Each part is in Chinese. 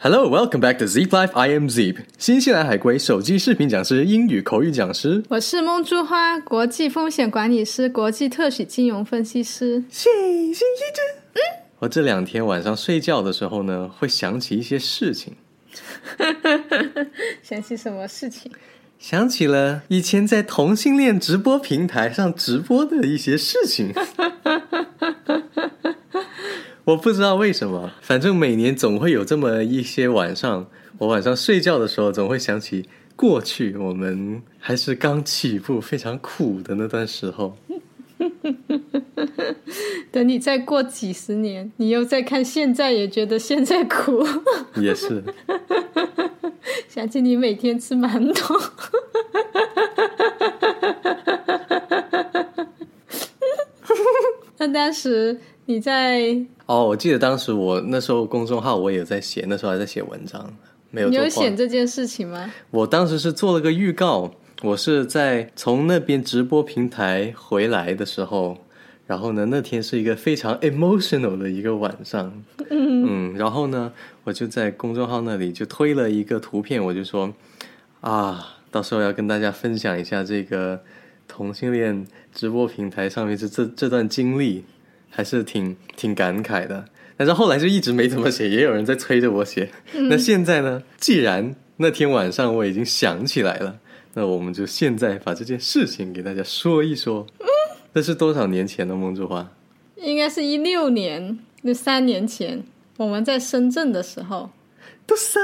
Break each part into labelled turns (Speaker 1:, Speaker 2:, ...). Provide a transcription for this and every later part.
Speaker 1: Hello, welcome back to Zip Life. I am Zip，新西兰海归手机视频讲师、英语口语讲师。
Speaker 2: 我是梦珠花，国际风险管理师、国际特许金融分析师。
Speaker 1: 谢谢谢谢。嗯，我这两天晚上睡觉的时候呢，会想起一些事情，
Speaker 2: 想起什么事情？
Speaker 1: 想起了以前在同性恋直播平台上直播的一些事情。我不知道为什么，反正每年总会有这么一些晚上，我晚上睡觉的时候总会想起过去我们还是刚起步、非常苦的那段时候。
Speaker 2: 等你再过几十年，你又再看现在，也觉得现在苦。
Speaker 1: 也是。
Speaker 2: 想起你每天吃馒头。那当时你在？
Speaker 1: 哦，我记得当时我那时候公众号我也在写，那时候还在写文章，没有。
Speaker 2: 你有写这件事情吗？
Speaker 1: 我当时是做了个预告，我是在从那边直播平台回来的时候，然后呢，那天是一个非常 emotional 的一个晚上，嗯，然后呢，我就在公众号那里就推了一个图片，我就说啊，到时候要跟大家分享一下这个同性恋直播平台上面这这这段经历。还是挺挺感慨的，但是后来就一直没怎么写，也有人在催着我写。那现在呢？既然那天晚上我已经想起来了，那我们就现在把这件事情给大家说一说。那是多少年前的梦之花？
Speaker 2: 应该是一六年，那三年前我们在深圳的时候，
Speaker 1: 都三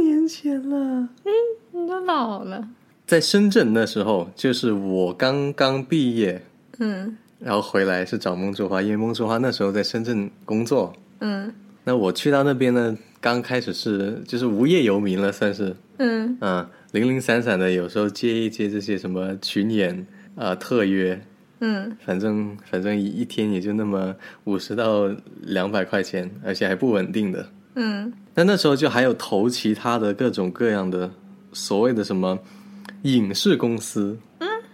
Speaker 1: 年前了。
Speaker 2: 嗯，你都老了。
Speaker 1: 在深圳那时候，就是我刚刚毕业。嗯。然后回来是找孟竹花，因为孟竹花那时候在深圳工作。嗯，那我去到那边呢，刚开始是就是无业游民了，算是。嗯。嗯，零零散散的，有时候接一接这些什么群演啊、特约。嗯。反正反正一一天也就那么五十到两百块钱，而且还不稳定的。嗯。那那时候就还有投其他的各种各样的所谓的什么影视公司。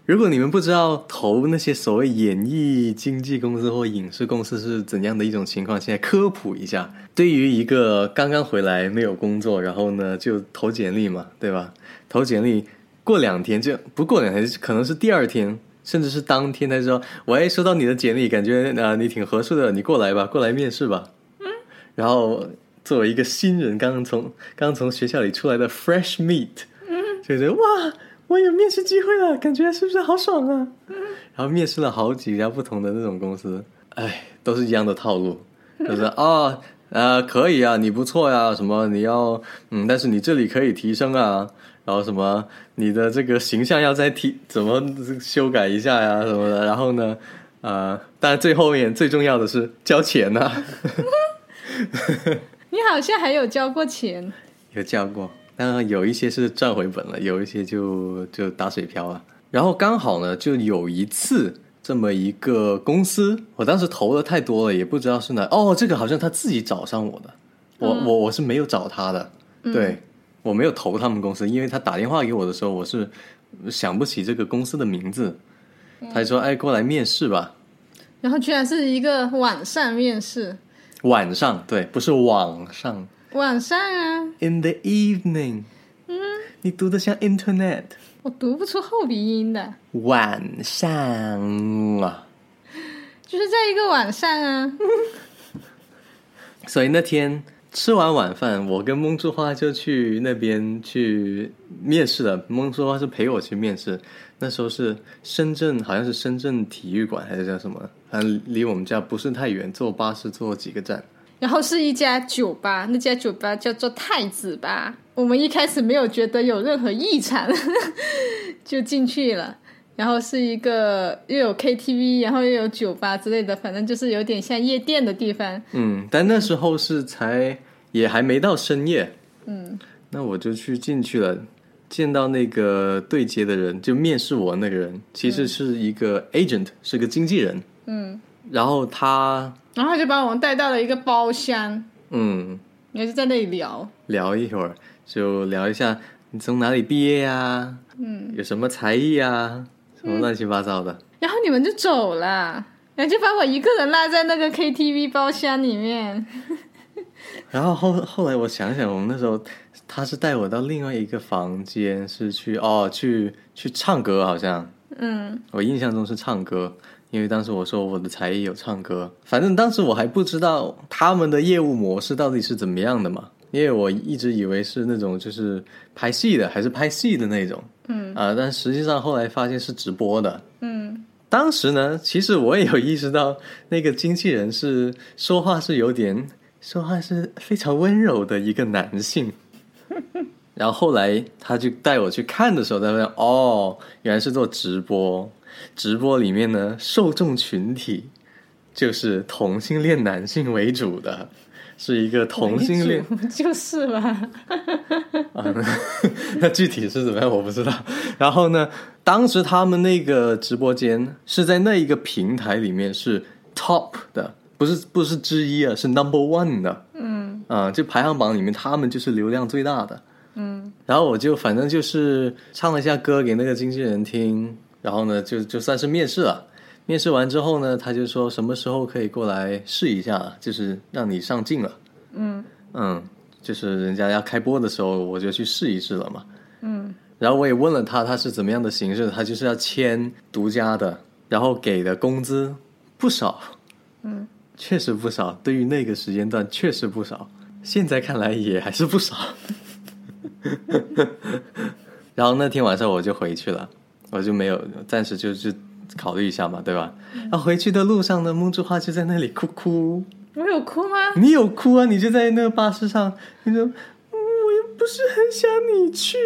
Speaker 1: 如果你们不知道投那些所谓演艺经纪公司或影视公司是怎样的一种情况，现在科普一下。对于一个刚刚回来没有工作，然后呢就投简历嘛，对吧？投简历过两天就不过两天，可能是第二天，甚至是当天，他说：“喂，收到你的简历，感觉啊你挺合适的，你过来吧，过来面试吧。”嗯。然后作为一个新人，刚刚从刚从学校里出来的 fresh meat，嗯，就觉得哇。我有面试机会了，感觉是不是好爽啊？然后面试了好几家不同的那种公司，哎，都是一样的套路，就是啊，呃，可以啊，你不错呀，什么你要嗯，但是你这里可以提升啊，然后什么你的这个形象要再提，怎么修改一下呀，什么的，然后呢，呃，但最后面最重要的是交钱呐。
Speaker 2: 你好像还有交过钱，
Speaker 1: 有交过。那有一些是赚回本了，有一些就就打水漂了。然后刚好呢，就有一次这么一个公司，我当时投的太多了，也不知道是哪。哦，这个好像他自己找上我的，我我我是没有找他的，对我没有投他们公司，因为他打电话给我的时候，我是想不起这个公司的名字。他说：“哎，过来面试吧。”
Speaker 2: 然后居然是一个晚上面试，
Speaker 1: 晚上对，不是网上。
Speaker 2: 晚上啊
Speaker 1: ，In the evening，嗯，你读的像 Internet，
Speaker 2: 我读不出后鼻音的。
Speaker 1: 晚上啊，
Speaker 2: 就是在一个晚上啊。
Speaker 1: 所以那天吃完晚饭，我跟孟珠花就去那边去面试了。孟珠花是陪我去面试，那时候是深圳，好像是深圳体育馆还是叫什么？反正离我们家不是太远，坐巴士坐几个站。
Speaker 2: 然后是一家酒吧，那家酒吧叫做太子吧。我们一开始没有觉得有任何异常，就进去了。然后是一个又有 KTV，然后又有酒吧之类的，反正就是有点像夜店的地方。
Speaker 1: 嗯，但那时候是才也还没到深夜。嗯，那我就去进去了，见到那个对接的人，就面试我那个人，其实是一个 agent，是个经纪人。嗯，然后他。
Speaker 2: 然后就把我们带到了一个包厢，嗯，也是在那里聊
Speaker 1: 聊一会儿，就聊一下你从哪里毕业呀，嗯，有什么才艺啊，什么乱七八糟的。
Speaker 2: 然后你们就走了，然后就把我一个人落在那个 KTV 包厢里面，
Speaker 1: 然后后后来我想想，我们那时候他是带我到另外一个房间，是去哦去去唱歌，好像，
Speaker 2: 嗯，
Speaker 1: 我印象中是唱歌，因为当时我说我的才艺有唱歌，反正当时我还不知道他们的业务模式到底是怎么样的嘛，因为我一直以为是那种就是拍戏的，还是拍戏的那种，
Speaker 2: 嗯。
Speaker 1: 啊，但实际上后来发现是直播的，
Speaker 2: 嗯。
Speaker 1: 当时呢，其实我也有意识到，那个经纪人是说话是有点，说话是非常温柔的一个男性。然后后来他就带我去看的时候，他发现哦，原来是做直播。直播里面呢，受众群体就是同性恋男性为主的，是一个同性恋。
Speaker 2: 就是吧，
Speaker 1: 啊，那具体是怎么样我不知道。然后呢，当时他们那个直播间是在那一个平台里面是 top 的，不是不是之一啊，是 number one 的。
Speaker 2: 嗯
Speaker 1: 啊，就排行榜里面他们就是流量最大的。
Speaker 2: 嗯
Speaker 1: 然后我就反正就是唱了一下歌给那个经纪人听，然后呢就就算是面试了。面试完之后呢，他就说什么时候可以过来试一下，就是让你上镜了。
Speaker 2: 嗯
Speaker 1: 嗯，就是人家要开播的时候，我就去试一试了嘛。
Speaker 2: 嗯
Speaker 1: 然后我也问了他，他是怎么样的形式，他就是要签独家的，然后给的工资不少，
Speaker 2: 嗯，
Speaker 1: 确实不少，对于那个时间段确实不少，现在看来也还是不少。然后那天晚上我就回去了，我就没有暂时就就考虑一下嘛，对吧？然后回去的路上呢，梦之花就在那里哭哭，
Speaker 2: 我有哭吗？
Speaker 1: 你有哭啊？你就在那个巴士上，你说，嗯，我又不是很想你去，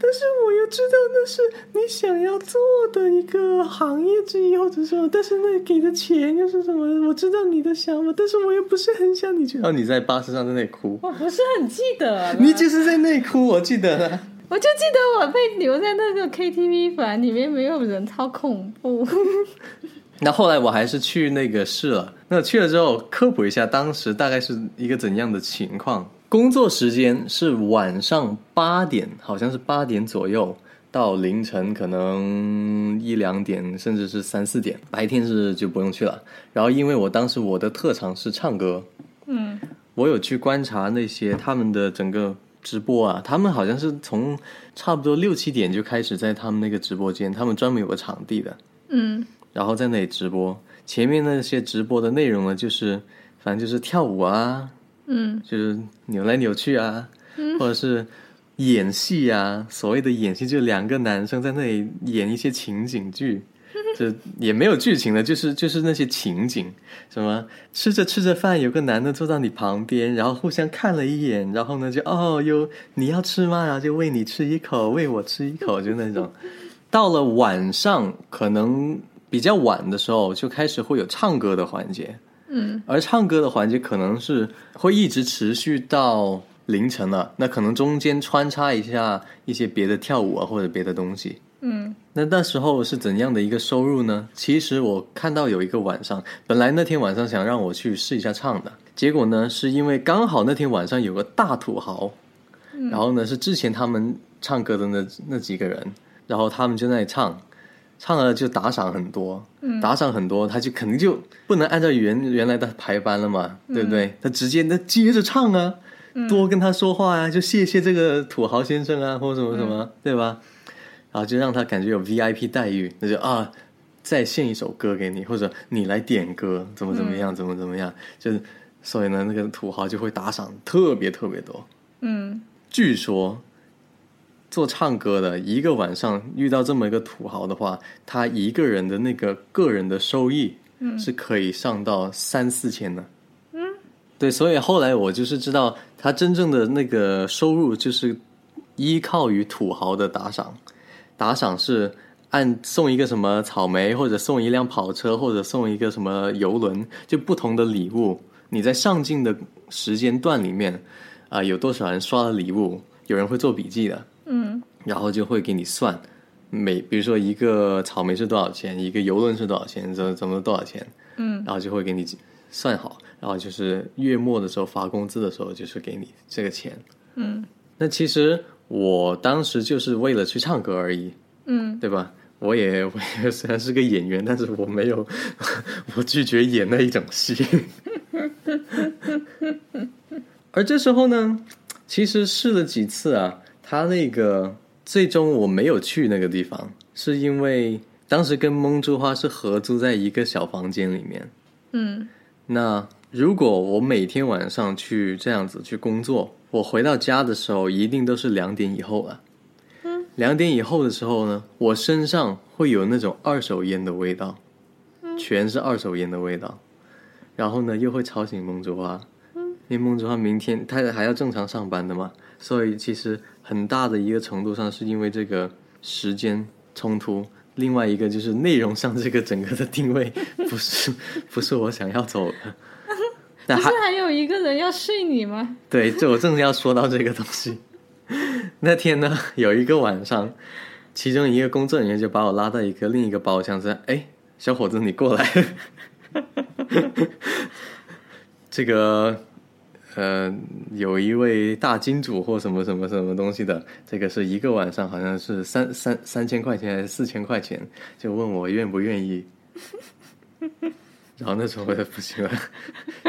Speaker 1: 但是我又知道那是你想要做的一个行业之一，或者说，但是那给的钱又是什么？我知道你的想法，但是我又不是很想你去。然后你在巴士上在那里哭，
Speaker 2: 我不是很记得，
Speaker 1: 你就是在那里哭，我记得了。
Speaker 2: 我就记得我被留在那个 KTV 房里面，没有人，超恐怖。
Speaker 1: 那后来我还是去那个试了。那去了之后，科普一下，当时大概是一个怎样的情况？工作时间是晚上八点，好像是八点左右到凌晨可能一两点，甚至是三四点。白天是就不用去了。然后因为我当时我的特长是唱歌，
Speaker 2: 嗯
Speaker 1: 我有去观察那些他们的整个直播啊，他们好像是从差不多六七点就开始在他们那个直播间，他们专门有个场地的。
Speaker 2: 嗯
Speaker 1: 然后在那里直播。前面那些直播的内容呢，就是反正就是跳舞啊，
Speaker 2: 嗯
Speaker 1: 就是扭来扭去啊，或者是演戏啊。所谓的演戏，就两个男生在那里演一些情景剧，就也没有剧情的，就是就是那些情景，什么吃着吃着饭，有个男的坐到你旁边，然后互相看了一眼，然后呢就哦有你要吃吗？然后就喂你吃一口，喂我吃一口，就那种。到了晚上，可能比较晚的时候，就开始会有唱歌的环节，
Speaker 2: 嗯
Speaker 1: 而唱歌的环节可能是会一直持续到凌晨了。那可能中间穿插一下一些别的跳舞啊，或者别的东西。
Speaker 2: 嗯
Speaker 1: 那那时候是怎样的一个收入呢？其实我看到有一个晚上，本来那天晚上想让我去试一下唱的，结果呢是因为刚好那天晚上有个大土豪，然后呢是之前他们唱歌的那那几个人，然后他们就在唱，唱了就打赏很多，打赏很多，他就肯定就不能按照原原来的排班了嘛，对不对？他直接那接着唱啊，多跟他说话呀、就谢谢这个土豪先生啊，或者什么什么，对吧？然后就让他感觉有 VIP 待遇，那就啊，再献一首歌给你，或者你来点歌，怎么怎么样，怎么怎么样，就是所以呢，那个土豪就会打赏特别特别多。
Speaker 2: 嗯。
Speaker 1: 据说做唱歌的一个晚上遇到这么一个土豪的话，他一个人的那个个人的收益嗯。是可以上到三四千的。嗯，对，所以后来我就是知道他真正的那个收入就是依靠于土豪的打赏，打赏是按送一个什么草莓，或者送一辆跑车，或者送一个什么游轮，就不同的礼物。你在上镜的时间段里面，啊、有多少人刷了礼物？有人会做笔记的，
Speaker 2: 嗯
Speaker 1: 然后就会给你算每，比如说一个草莓是多少钱，一个游轮是多少钱，怎么怎么多少钱，
Speaker 2: 嗯
Speaker 1: 然后就会给你算好，然后就是月末的时候发工资的时候，就是给你这个钱。
Speaker 2: 嗯
Speaker 1: 那其实我当时就是为了去唱歌而已，
Speaker 2: 嗯
Speaker 1: 对吧？我也 我也虽然是个演员，但是我没有，我拒绝演那一种戏。而这时候呢，其实试了几次啊，他那个最终我没有去那个地方，是因为当时跟蒙珠花是合租在一个小房间里面。
Speaker 2: 嗯，
Speaker 1: 那如果我每天晚上去这样子去工作，我回到家的时候一定都是两点以后了。两点以后的时候呢，我身上会有那种二手烟的味道，全是二手烟的味道，然后呢又会吵醒梦珠花。因为梦之花明天他还要正常上班的嘛，所以其实很大的一个程度上是因为这个时间冲突，另外一个就是内容上这个整个的定位不是不是我想要走的。
Speaker 2: 不是还有一个人要睡你吗？
Speaker 1: 对，就我正要说到这个东西。那天呢，有一个晚上，其中一个工作人员就把我拉到一个另一个包厢，说：“哎，小伙子，你过来。”这个。呃，有一位大金主或什么什么什么东西的，这个是一个晚上好像是三三三千块钱还是四千块钱，就问我愿不愿意。然后那时候我就不行了，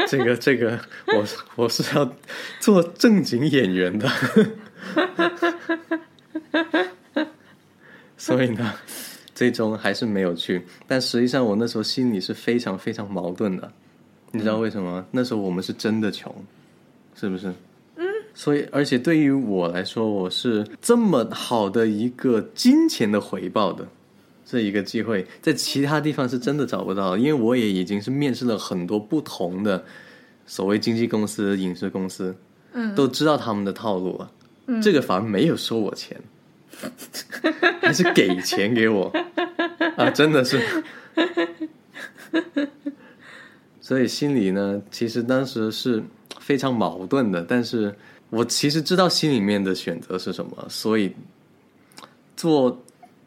Speaker 1: 这个这个我我是要做正经演员的，所以呢，最终还是没有去。但实际上我那时候心里是非常非常矛盾的，你知道为什么吗？那时候我们是真的穷。是不是？
Speaker 2: 嗯，
Speaker 1: 所以而且对于我来说，我是这么好的一个金钱的回报的这一个机会，在其他地方是真的找不到，因为我也已经是面试了很多不同的所谓经纪公司、影视公司，
Speaker 2: 嗯，
Speaker 1: 都知道他们的套路了。
Speaker 2: 嗯，
Speaker 1: 这个反而没有收我钱，还是给钱给我啊！真的是，所以心里呢，其实当时是。非常矛盾的，但是我其实知道心里面的选择是什么，所以做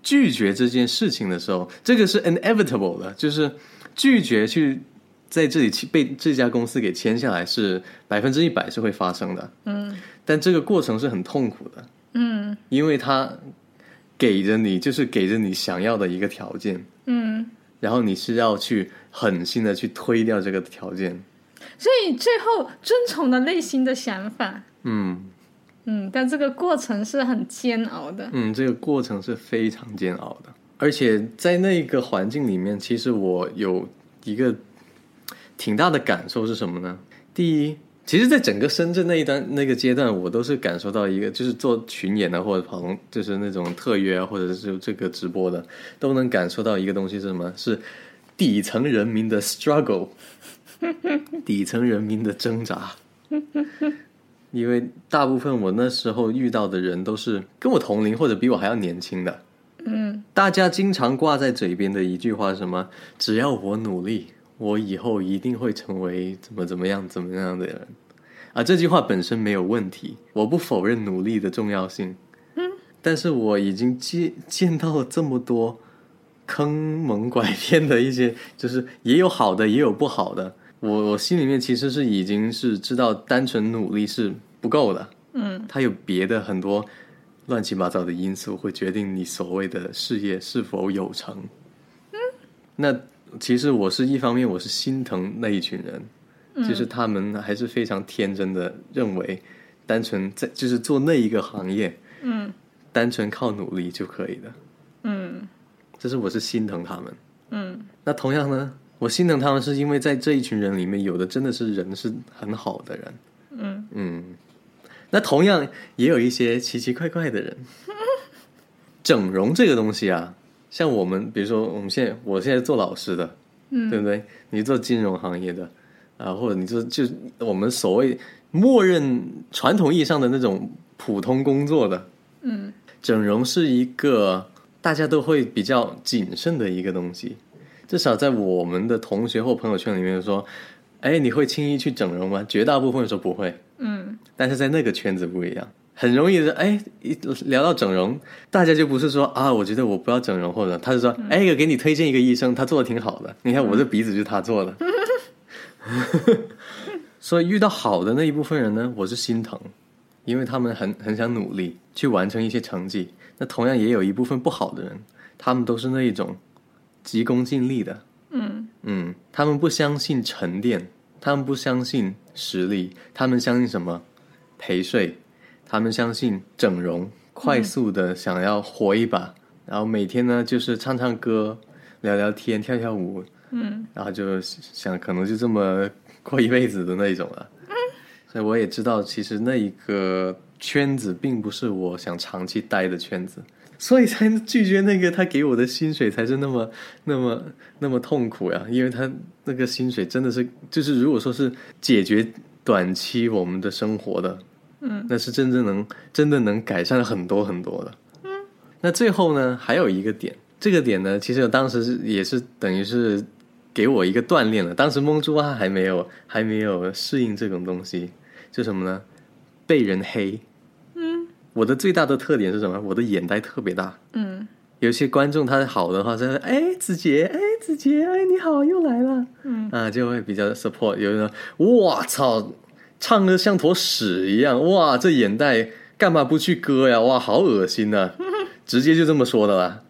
Speaker 1: 拒绝这件事情的时候，这个是 inevitable 的，就是拒绝去在这里被这家公司给签下来是百分之一百是会发生的，
Speaker 2: 嗯，
Speaker 1: 但这个过程是很痛苦的，
Speaker 2: 嗯，
Speaker 1: 因为他给着你就是给着你想要的一个条件，
Speaker 2: 嗯，
Speaker 1: 然后你是要去狠心的去推掉这个条件。
Speaker 2: 所以最后遵从了内心的想法，
Speaker 1: 嗯
Speaker 2: 嗯，但这个过程是很煎熬的，
Speaker 1: 嗯，这个过程是非常煎熬的，而且在那个环境里面，其实我有一个挺大的感受是什么呢？第一，其实，在整个深圳那一段那个阶段，我都是感受到一个，就是做群演的或者跑就是那种特约啊，或者是这个直播的，都能感受到一个东西是什么？是底层人民的 struggle。底层人民的挣扎，因为大部分我那时候遇到的人都是跟我同龄或者比我还要年轻的。
Speaker 2: 嗯，
Speaker 1: 大家经常挂在嘴边的一句话什么？只要我努力，我以后一定会成为怎么怎么样怎么样的人。啊，这句话本身没有问题，我不否认努力的重要性。
Speaker 2: 嗯，
Speaker 1: 但是我已经见见到了这么多坑蒙拐骗的一些，就是也有好的，也有不好的。我我心里面其实是已经是知道，单纯努力是不够的。
Speaker 2: 嗯，
Speaker 1: 它有别的很多乱七八糟的因素会决定你所谓的事业是否有成。
Speaker 2: 嗯，
Speaker 1: 那其实我是一方面我是心疼那一群人，就是他们还是非常天真的认为，单纯在就是做那一个行业，
Speaker 2: 嗯，
Speaker 1: 单纯靠努力就可以的。
Speaker 2: 嗯，
Speaker 1: 这是我是心疼他们。
Speaker 2: 嗯，
Speaker 1: 那同样呢？我心疼他们，是因为在这一群人里面，有的真的是人是很好的人。
Speaker 2: 嗯
Speaker 1: 嗯，那同样也有一些奇奇怪怪的人。整容这个东西啊，像我们，比如说我们现在，我现在做老师的，
Speaker 2: 嗯，
Speaker 1: 对不对？你做金融行业的啊，或者你做就我们所谓默认传统意义上的那种普通工作的，
Speaker 2: 嗯，
Speaker 1: 整容是一个大家都会比较谨慎的一个东西。至少在我们的同学或朋友圈里面说，哎，你会轻易去整容吗？绝大部分说不会。
Speaker 2: 嗯，
Speaker 1: 但是在那个圈子不一样，很容易的。哎，一聊到整容，大家就不是说啊，我觉得我不要整容，或者他是说，哎，给你推荐一个医生，他做的挺好的。你看我这鼻子就是他做的。所以遇到好的那一部分人呢，我是心疼，因为他们很很想努力去完成一些成绩。那同样也有一部分不好的人，他们都是那一种。急功近利的，
Speaker 2: 嗯
Speaker 1: 嗯，他们不相信沉淀，他们不相信实力，他们相信什么？陪睡，他们相信整容，快速的想要活一把，然后每天呢就是唱唱歌、聊聊天、跳跳舞，嗯，然后就想可能就这么过一辈子的那种了。所以我也知道，其实那一个圈子并不是我想长期待的圈子。所以才拒绝那个他给我的薪水才是那么那么那么痛苦呀，因为他那个薪水真的是就是如果说是解决短期我们的生活的，嗯，那是真正能真的能改善很多很多的，嗯。那最后呢，还有一个点，这个点呢，其实我当时是也是等于是给我一个锻炼了。当时蒙猪啊还没有还没有适应这种东西，就什么呢？被人黑。我的最大的特点是什么？我的眼袋特别大。嗯，有些观众他好的话，说：“哎，子杰，哎，子杰，哎，你好，又来了。”嗯，啊，就会比较 support。有人说：“哇操，唱的像坨屎一样，哇，这眼袋干嘛不去割呀？哇，好恶心呐！” 直接就这么说的啦。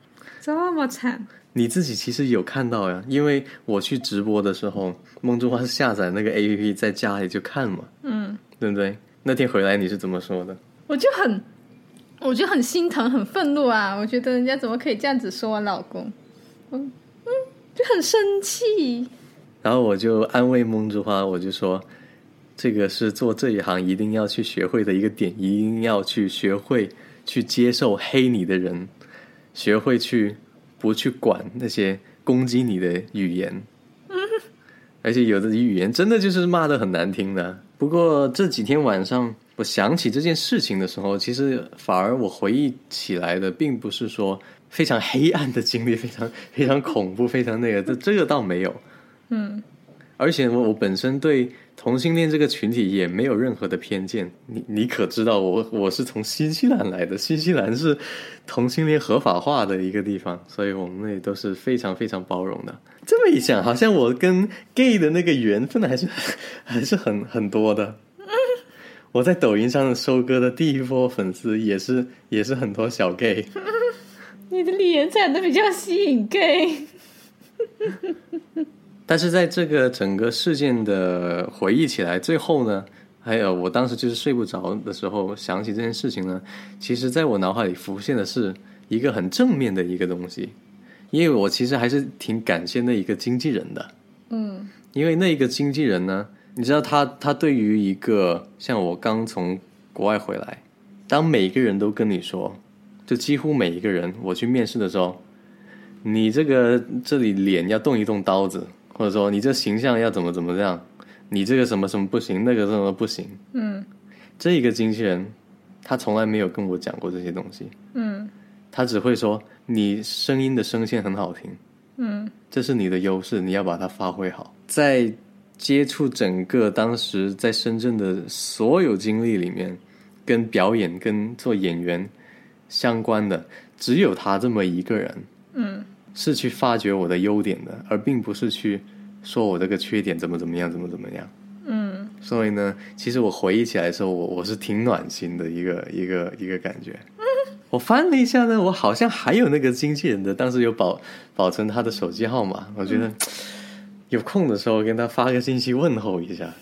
Speaker 2: 这么惨？
Speaker 1: 你自己其实有看到呀？因为我去直播的时候，梦中花是下载那个 A P P 在家里就看嘛。嗯，对不对？那天回来你是怎么说的？
Speaker 2: 我就很。我就很心疼，很愤怒啊！我觉得人家怎么可以这样子说我老公？嗯嗯，就很生气。
Speaker 1: 然后我就安慰梦之花，我就说，这个是做这一行一定要去学会的一个点，一定要去学会去接受黑你的人，学会去不去管那些攻击你的语言。而且有的语言真的就是骂的很难听的。不过这几天晚上。我想起这件事情的时候，其实反而我回忆起来的，并不是说非常黑暗的经历，非常 非常恐怖，非常那个，这这个倒没有。嗯，而且我我本身对同性恋这个群体也没有任何的偏见。你你可知道，我我是从新西兰来的，新西兰是同性恋合法化的一个地方，所以我们那里都是非常非常包容的。这么一想，好像我跟 gay 的那个缘分还是还是很很多的。我在抖音上收割的第一波粉丝也是也是很多小 gay。
Speaker 2: 你的脸长得比较吸引 gay。
Speaker 1: 但是在这个整个事件的回忆起来，最后呢，还有我当时就是睡不着的时候想起这件事情呢，其实在我脑海里浮现的是一个很正面的一个东西，因为我其实还是挺感谢那一个经纪人的。嗯，因为那一个经纪人呢。你知道他他对于一个像我刚从国外回来，当每个人都跟你说，就几乎每一个人我去面试的时候，你这个这里脸要动一动刀子，或者说你这形象要怎么怎么样，你这个什么什么不行，那个什么不行，嗯，这一个经纪人他从来没有跟我讲过这些东西，嗯，他只会说你声音的声线很好听，嗯，这是你的优势，你要把它发挥好，在。接触整个当时在深圳的所有经历里面，跟表演、跟做演员相关的，只有他这么一个人，嗯，是去发掘我的优点的，而并不是去说我这个缺点怎么怎么样，怎么怎么样，嗯。所以呢，其实我回忆起来的时候，我我是挺暖心的一个一个一个感觉。我翻了一下呢，我好像还有那个经纪人的，当时有保保存他的手机号码，我觉得。有空的时候跟他发个信息问候一下，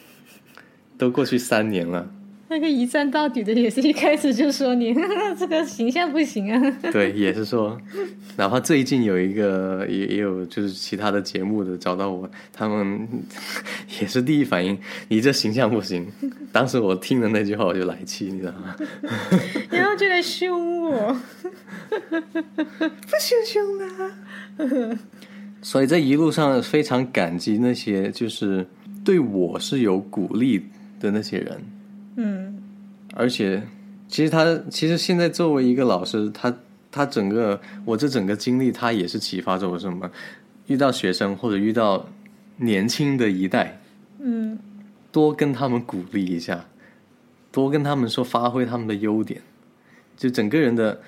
Speaker 1: 都过去三年了。
Speaker 2: 那个一站到底的也是一开始就说你 这个形象不行啊。
Speaker 1: 对，也是说，哪怕最近有一个也也有就是其他的节目的找到我，他们 也是第一反应你这形象不行。当时我听了那句话我就来气，你知道吗？
Speaker 2: 然后就来凶我，不凶凶的。
Speaker 1: 所以在一路上非常感激那些就是对我是有鼓励的那些人，嗯，而且其实他其实现在作为一个老师，他他整个我这整个经历，他也是启发着我什么？遇到学生或者遇到年轻的一代，嗯，多跟他们鼓励一下，多跟他们说发挥他们的优点，就整个人的。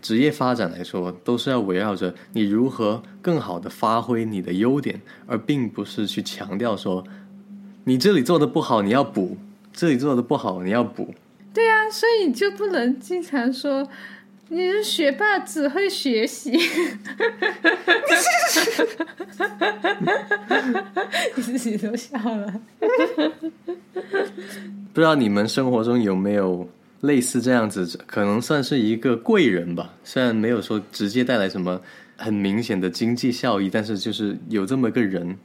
Speaker 1: 职业发展来说，都是要围绕着你如何更好的发挥你的优点，而并不是去强调说你这里做的不好你要补，这里做的不好你要补。
Speaker 2: 对啊，所以你就不能经常说你是学霸，只会学习。你自己都笑了。
Speaker 1: 不知道你们生活中有没有类似这样子，可能算是一个贵人吧。虽然没有说直接带来什么很明显的经济效益，但是就是有这么一个人。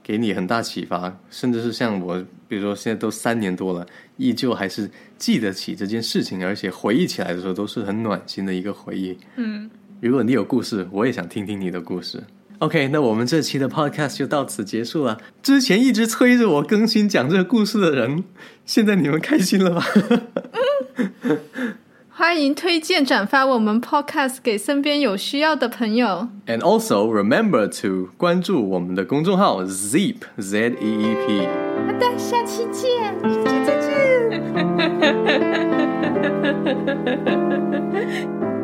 Speaker 1: 给你很大启发，甚至是像我，比如说现在都三年多了，依旧还是记得起这件事情，而且回忆起来的时候都是很暖心的一个回忆。嗯，如果你有故事，我也想听听你的故事。OK，那我们这期的 Podcast 就到此结束了。之前一直催着我更新讲这个故事的人，现在你们开心了吧？
Speaker 2: 欢迎推荐转发我们 Podcast 给身边有需要的朋友。
Speaker 1: And also remember to 关注我们的公众号 Zeep Z E E P。
Speaker 2: 好的，下期见，再见。